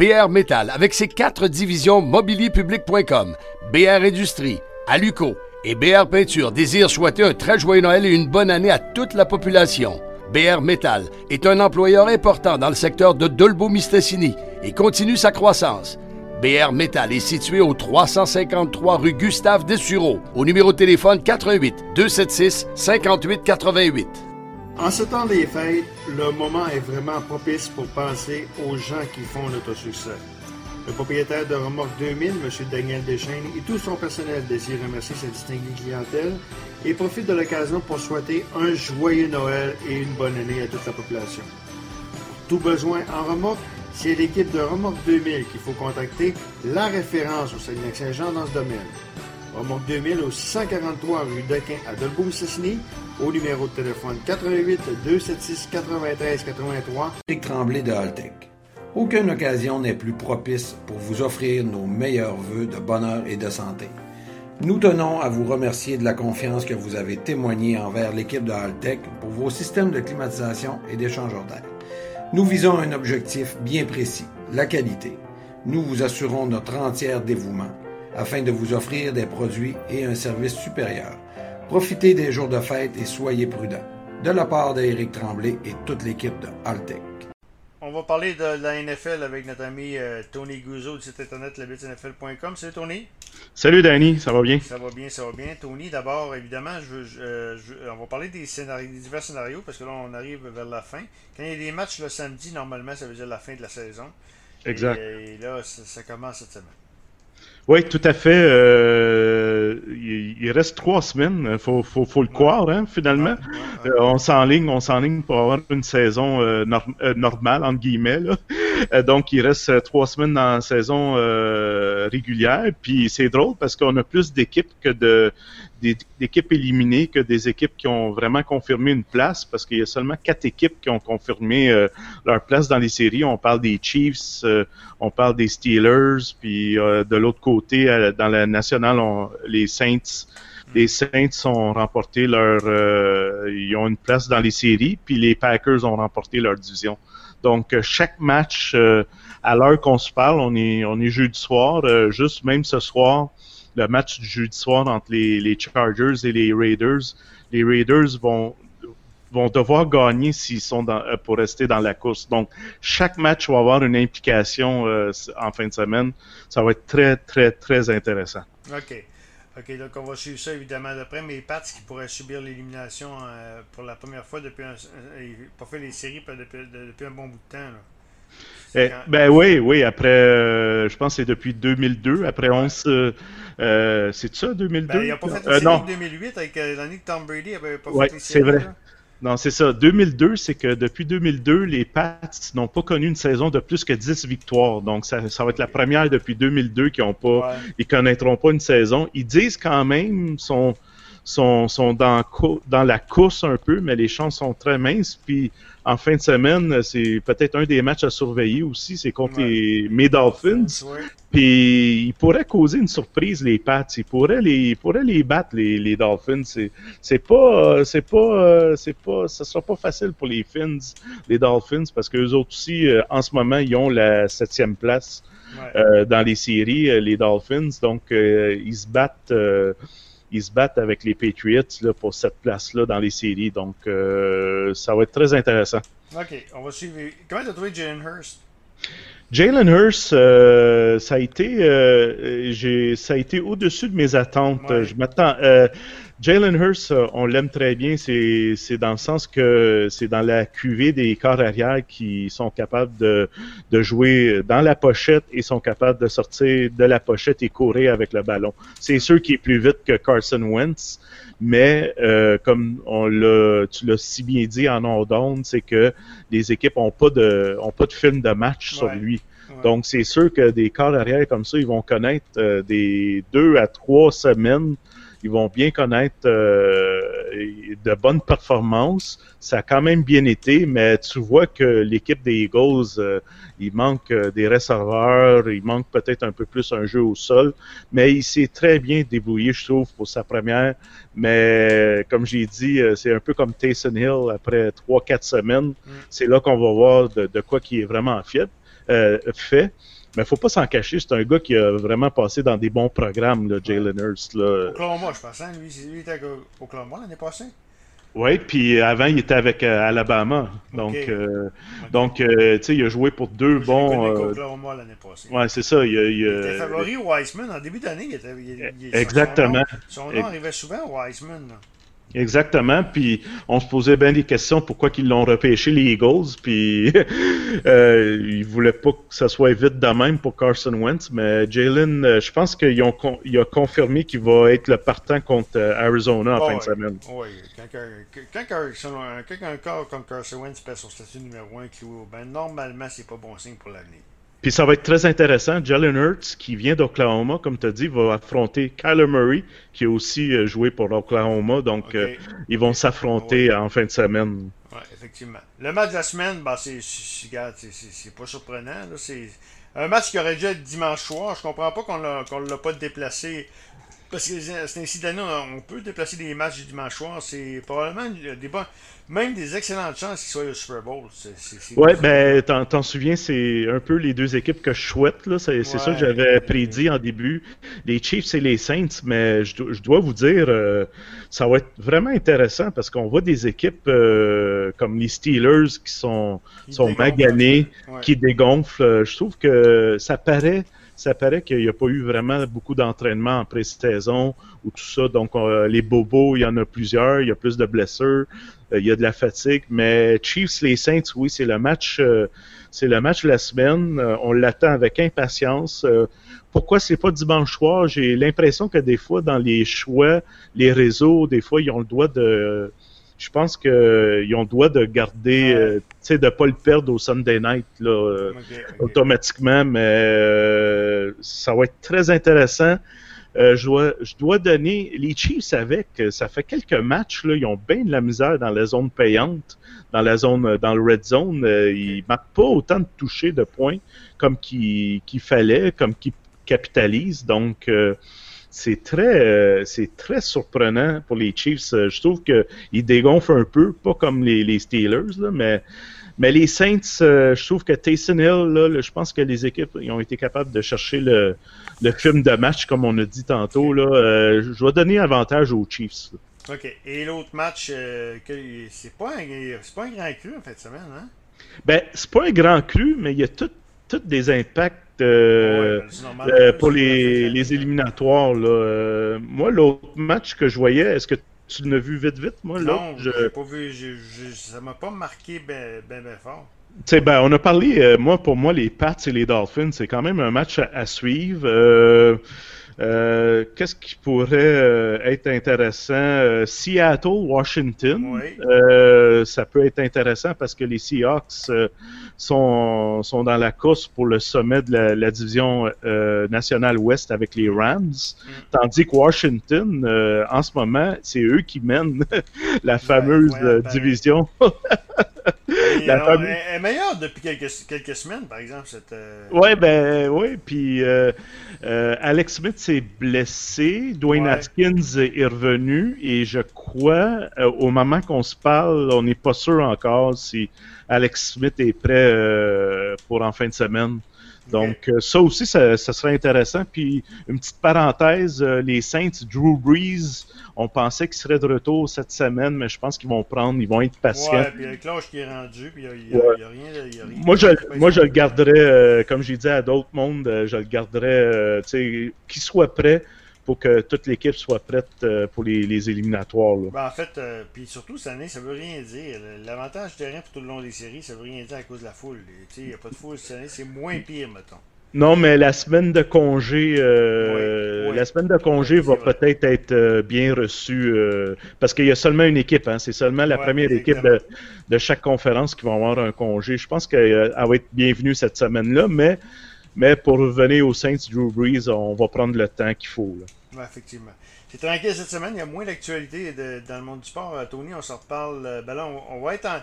BR Metal avec ses quatre divisions mobilierpublic.com, BR Industrie, Aluco et BR Peinture désire souhaiter un très joyeux Noël et une bonne année à toute la population. BR Metal est un employeur important dans le secteur de Dolbeau-Mistassini et continue sa croissance. BR Metal est situé au 353 rue Gustave Dessureau, au numéro de téléphone 88 276 58 88. En ce temps des fêtes, le moment est vraiment propice pour penser aux gens qui font notre succès. Le propriétaire de Remorque 2000, M. Daniel Deschaines, et tout son personnel désirent remercier sa distinguée clientèle et profite de l'occasion pour souhaiter un joyeux Noël et une bonne année à toute la population. Pour tout besoin en remorque, c'est l'équipe de Remorque 2000 qu'il faut contacter, la référence au Saguenay-Saint-Jean dans ce domaine. Remorque 2000 au 643 rue Dequin à Dolbeau-Mississini, au numéro de téléphone 88 276 93 83. Éric Tremblay de Haltech. Aucune occasion n'est plus propice pour vous offrir nos meilleurs vœux de bonheur et de santé. Nous tenons à vous remercier de la confiance que vous avez témoignée envers l'équipe de Haltech pour vos systèmes de climatisation et d'échangeur d'air. Nous visons un objectif bien précis, la qualité. Nous vous assurons notre entier dévouement afin de vous offrir des produits et un service supérieur. Profitez des jours de fête et soyez prudents. De la part d'Éric Tremblay et toute l'équipe de Altec. On va parler de la NFL avec notre ami euh, Tony Guzzo du site internet lebitnfl.com. Salut Tony. Salut Danny, ça va bien? Ça va bien, ça va bien. Tony, d'abord, évidemment, je, je, euh, je, on va parler des, scénarios, des divers scénarios parce que là, on arrive vers la fin. Quand il y a des matchs le samedi, normalement, ça veut dire la fin de la saison. Exact. Et, et là, ça, ça, commence cette semaine. Oui, tout à fait. Euh, il, il, reste trois semaines. Il faut, faut, faut, le croire, hein, finalement. Euh, on s'enligne, on s'enligne pour avoir une saison euh, norm normale, entre guillemets. Là. Donc, il reste trois semaines dans la saison régulière. Puis c'est drôle parce qu'on a plus d'équipes que de d'équipes éliminées que des équipes qui ont vraiment confirmé une place parce qu'il y a seulement quatre équipes qui ont confirmé euh, leur place dans les séries. On parle des Chiefs, euh, on parle des Steelers, puis euh, de l'autre côté, dans la nationale, on, les Saints. Les Saints ont remporté leur, ils ont une place dans les séries, puis les Packers ont remporté leur division. Donc chaque match, à l'heure qu'on se parle, on est, on est jeudi soir, juste même ce soir le match du jeudi soir entre les, les, Chargers et les Raiders. Les Raiders vont vont devoir gagner s'ils sont dans, pour rester dans la course. Donc, chaque match va avoir une implication euh, en fin de semaine. Ça va être très, très, très intéressant. OK. OK, donc on va suivre ça évidemment d'après. Mais les Pats qui pourraient subir l'élimination euh, pour la première fois depuis un, euh, pas fait les séries depuis, depuis, un bon bout de temps. Là. Eh, quand... Ben oui, oui, après, euh, je pense que c'est depuis 2002, après ouais. 11, euh, c'est ça, 2002? Ben, il n'a pas fait une série 2008 avec l'année que Tom Brady n'avait pas ouais, fait les c'est vrai. Là. Non, c'est ça. 2002, c'est que depuis 2002, les Pats n'ont pas connu une saison de plus que 10 victoires. Donc, ça, ça va être la première depuis 2002 qui ont pas, ouais. ils connaîtront pas une saison. Ils disent quand même, sont, sont, sont dans, dans la course un peu, mais les chances sont très minces. Puis, en fin de semaine, c'est peut-être un des matchs à surveiller aussi, c'est contre ouais. les mes Dolphins. Ouais. Puis ils pourraient causer une surprise les Pats, ils pourraient les ils pourraient les battre les, les Dolphins. C'est c'est pas c'est pas c'est pas ça sera pas facile pour les Fins, les Dolphins parce que eux autres aussi euh, en ce moment ils ont la septième place ouais. euh, dans les séries les Dolphins donc euh, ils se battent ils se battent avec les Patriots là, pour cette place-là dans les séries. Donc, euh, ça va être très intéressant. OK, on va suivre. Comment tu as trouvé Jalen Hurst? Jalen Hurst, euh, ça a été, euh, ça a été au-dessus de mes attentes. Ouais. Je m'attends. Euh, Jalen Hurst, on l'aime très bien. C'est, dans le sens que c'est dans la cuvée des corps arrière qui sont capables de, de jouer dans la pochette et sont capables de sortir de la pochette et courir avec le ballon. C'est sûr qu'il est plus vite que Carson Wentz, mais euh, comme on l'a, tu l'as si bien dit en ondes, c'est que les équipes ont pas de, ont pas de film de match ouais. sur lui. Ouais. Donc c'est sûr que des corps arrière comme ça, ils vont connaître euh, des deux à trois semaines ils vont bien connaître euh, de bonnes performances. Ça a quand même bien été, mais tu vois que l'équipe des Eagles, euh, il manque euh, des receveurs, il manque peut-être un peu plus un jeu au sol, mais il s'est très bien débrouillé, je trouve, pour sa première. Mais comme j'ai dit, c'est un peu comme Taysom Hill après trois, quatre semaines. Mm. C'est là qu'on va voir de, de quoi qui est vraiment fait. Mais faut pas s'en cacher, c'est un gars qui a vraiment passé dans des bons programmes, là, Jalen Hurst. Là. Oklahoma, je pense. Hein? Lui, était à Oklahoma l'année passée. Oui, puis avant, il était avec euh, Alabama. Donc, euh, donc euh, tu sais, il a joué pour deux bons. Euh... Oklahoma l'année passée. Ouais, c'est ça. Il, il, il était favori Wiseman. En début d'année, il était. Il, Exactement. Son nom, son nom arrivait souvent, Wiseman. Là. Exactement. Puis on se posait bien des questions pourquoi ils l'ont repêché les Eagles. Puis euh, ils voulaient pas que ça soit vite de même pour Carson Wentz. Mais Jalen, euh, je pense qu'il a confirmé qu'il va être le partant contre euh, Arizona en oh, fin de semaine. Oui. Quand, quand, quand, quand un corps comme Carson Wentz pèse son statut numéro 1 ben normalement c'est pas bon signe pour l'avenir. Puis ça va être très intéressant. Jalen Hurts, qui vient d'Oklahoma, comme tu as dit, va affronter Kyler Murray, qui a aussi joué pour Oklahoma. Donc, okay. euh, ils vont s'affronter ouais. en fin de semaine. Oui, effectivement. Le match de la semaine, ben, c'est pas surprenant. C'est un match qui aurait dû être dimanche soir. Je comprends pas qu'on ne l'a pas déplacé. Parce que c'est ainsi d'année, on peut déplacer des matchs du dimanche soir. C'est probablement des bons, même des excellentes chances qu'ils soient au Super Bowl. Oui, ben, t'en souviens, c'est un peu les deux équipes que je souhaite. C'est ouais, ça que j'avais prédit en début. Les Chiefs et les Saints, mais je, je dois vous dire, euh, ça va être vraiment intéressant parce qu'on voit des équipes euh, comme les Steelers qui sont, qui sont maganées, ouais. qui dégonflent. Je trouve que ça paraît ça paraît qu'il n'y a pas eu vraiment beaucoup d'entraînement en pré-saison ou tout ça. Donc, euh, les bobos, il y en a plusieurs, il y a plus de blessures, euh, il y a de la fatigue. Mais Chiefs, les Saints, oui, c'est le match, euh, c'est le match de la semaine. on l'attend avec impatience. pourquoi c'est pas dimanche soir? J'ai l'impression que des fois, dans les choix, les réseaux, des fois, ils ont le droit de je pense qu'ils ont le droit de garder, euh, tu sais, de pas le perdre au Sunday night, là, euh, okay, okay. automatiquement, mais euh, ça va être très intéressant. je, dois, je dois donner les Chiefs avec, ça fait quelques matchs, là, ils ont bien de la misère dans la zone payante, dans la zone, dans le red zone. ils marquent pas autant de touchés de points comme qu'il qu fallait, comme qu'ils capitalisent. Donc, c'est très, euh, c'est très surprenant pour les Chiefs. Euh, Je trouve qu'ils dégonflent un peu, pas comme les, les Steelers, là, mais, mais les Saints, euh, je trouve que Taysom Hill, là, là, je pense que les équipes ils ont été capables de chercher le, le film de match, comme on a dit tantôt. Là. Euh, je vais donner avantage aux Chiefs. OK. Et l'autre match, c'est pas, un, pas un grand cru en fin de semaine, hein? Ben, c'est pas un grand cru, mais il y a tous tout des impacts euh, ouais, euh, pour les, les éliminatoires. Là. Euh, moi, l'autre match que je voyais, est-ce que tu l'as vu vite, vite? Moi, non, je l'ai pas vu. Je, je, ça m'a pas marqué ben, ben, ben fort. T'sais, ben, on a parlé, moi, pour moi, les Pats et les Dolphins, c'est quand même un match à, à suivre. Euh, euh, Qu'est-ce qui pourrait euh, être intéressant? Euh, Seattle, Washington. Oui. ça peut être intéressant parce que les Seahawks sont, sont dans la course pour le sommet de la, la division nationale ouest avec les Rams. Mm. Tandis que Washington, en ce moment, c'est eux qui mènent la fameuse ouais, ouais, division. la alors, fameuse... Elle est meilleure depuis quelques, quelques semaines, par exemple. Cette, euh... Ouais, ben, oui. Puis euh, euh, Alex Smith s'est blessé. Dwayne ouais. Atkins est revenu. Et je crois, au moment qu'on se parle, on n'est pas sûr encore si Alex Smith est prêt pour en fin de semaine. Donc, okay. ça aussi, ça, ça, serait intéressant. Puis, une petite parenthèse, les Saints, Drew Brees, on pensait qu'il serait de retour cette semaine, mais je pense qu'ils vont prendre, ils vont être patients. Ouais, puis avec l'âge qui est rendu, puis il n'y a, ouais. a, rien. Y a rien moi, je, moi, je le garderais, euh, comme j'ai dit à d'autres mondes, euh, je le garderais, euh, tu sais, qu'il soit prêt pour que toute l'équipe soit prête euh, pour les, les éliminatoires. Là. Ben, en fait, euh, puis surtout cette année, ça veut rien dire. L'avantage du terrain pour tout le long des séries, ça veut rien dire à cause de la foule. Il n'y a pas de foule cette année, c'est moins pire, mettons. Non, mais la semaine de congé, euh, oui, oui. la semaine de congé va peut-être être bien reçue parce qu'il y a seulement une équipe. Hein, c'est seulement la première équipe de, de, chaque conférence qui va avoir un congé. Je pense qu'elle va être bienvenue cette semaine-là, mais, mais pour revenir aux Saints Drew Brees, on va prendre le temps qu'il faut. Oui, effectivement. C'est tranquille cette semaine. Il y a moins d'actualité dans le monde du sport. Tony, on s'en reparle. Ben là, on, va être en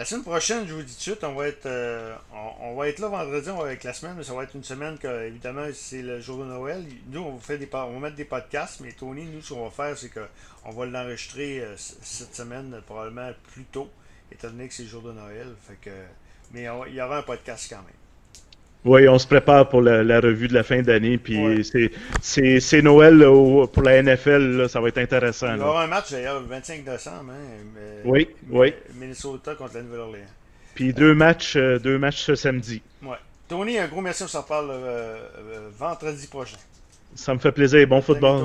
la semaine prochaine, je vous dis tout de suite, on va être, euh, on, va être là vendredi, avec la semaine, mais ça va être une semaine que, évidemment, c'est le jour de Noël. Nous, on va, faire des, on va mettre des podcasts, mais Tony, nous, ce qu'on va faire, c'est qu'on va l'enregistrer euh, cette semaine, probablement plus tôt, étant donné que c'est le jour de Noël. Fait que, mais il y aura un podcast quand même. Oui, on se prépare pour la, la revue de la fin d'année, puis Ouais. c'est- Noël là, au- pour la NFL, là, ça va être intéressant. Il y là. aura un match d'ailleurs le 25 décembre. Hein, mais- Oui, oui. Minnesota contre la Nouvelle-Orléans. Puis deux matchs, euh, deux matchs ce samedi. Ouais. Tony, un gros merci, on s'en reparle euh, euh, vendredi prochain. Ça me fait plaisir. Bon football.